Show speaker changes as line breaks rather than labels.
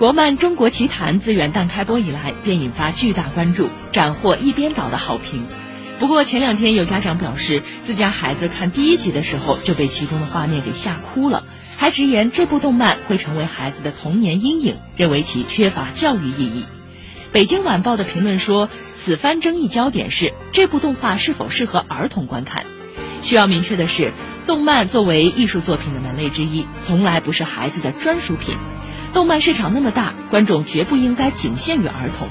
国漫《中国奇谭》自元旦开播以来便引发巨大关注，斩获一边倒的好评。不过前两天有家长表示，自家孩子看第一集的时候就被其中的画面给吓哭了，还直言这部动漫会成为孩子的童年阴影，认为其缺乏教育意义。北京晚报的评论说，此番争议焦点是这部动画是否适合儿童观看。需要明确的是，动漫作为艺术作品的门类之一，从来不是孩子的专属品。动漫市场那么大，观众绝不应该仅限于儿童。